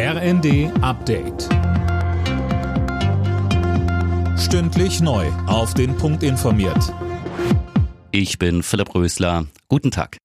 RND Update. Stündlich neu. Auf den Punkt informiert. Ich bin Philipp Rösler. Guten Tag.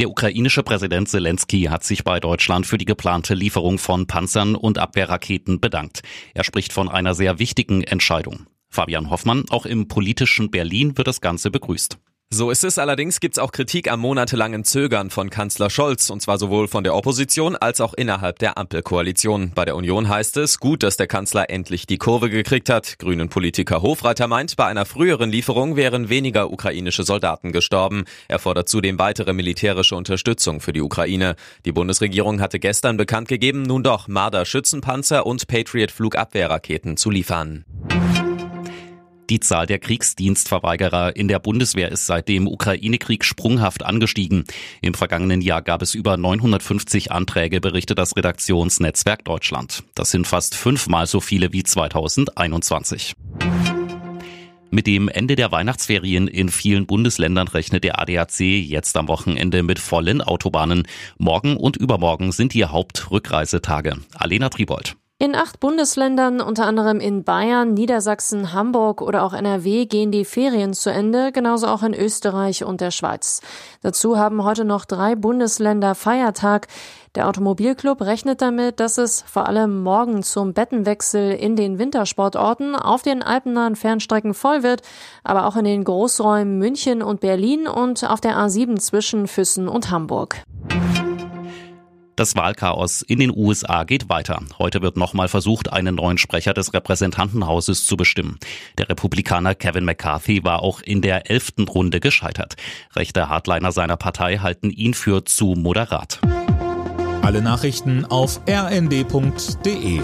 Der ukrainische Präsident Zelensky hat sich bei Deutschland für die geplante Lieferung von Panzern und Abwehrraketen bedankt. Er spricht von einer sehr wichtigen Entscheidung. Fabian Hoffmann, auch im politischen Berlin wird das Ganze begrüßt. So ist es. Allerdings gibt es auch Kritik am monatelangen Zögern von Kanzler Scholz, und zwar sowohl von der Opposition als auch innerhalb der Ampelkoalition. Bei der Union heißt es, gut, dass der Kanzler endlich die Kurve gekriegt hat. Grünen Politiker Hofreiter meint, bei einer früheren Lieferung wären weniger ukrainische Soldaten gestorben. Er fordert zudem weitere militärische Unterstützung für die Ukraine. Die Bundesregierung hatte gestern bekannt gegeben, nun doch Marder Schützenpanzer und Patriot Flugabwehrraketen zu liefern. Die Zahl der Kriegsdienstverweigerer in der Bundeswehr ist seit dem Ukraine-Krieg sprunghaft angestiegen. Im vergangenen Jahr gab es über 950 Anträge, berichtet das Redaktionsnetzwerk Deutschland. Das sind fast fünfmal so viele wie 2021. Mit dem Ende der Weihnachtsferien in vielen Bundesländern rechnet der ADAC jetzt am Wochenende mit vollen Autobahnen. Morgen und übermorgen sind die Hauptrückreisetage. Alena Tribold. In acht Bundesländern, unter anderem in Bayern, Niedersachsen, Hamburg oder auch NRW, gehen die Ferien zu Ende, genauso auch in Österreich und der Schweiz. Dazu haben heute noch drei Bundesländer Feiertag. Der Automobilclub rechnet damit, dass es vor allem morgen zum Bettenwechsel in den Wintersportorten auf den alpennahen Fernstrecken voll wird, aber auch in den Großräumen München und Berlin und auf der A7 zwischen Füssen und Hamburg. Das Wahlchaos in den USA geht weiter. Heute wird nochmal versucht, einen neuen Sprecher des Repräsentantenhauses zu bestimmen. Der Republikaner Kevin McCarthy war auch in der elften Runde gescheitert. Rechte Hardliner seiner Partei halten ihn für zu moderat. Alle Nachrichten auf rnd.de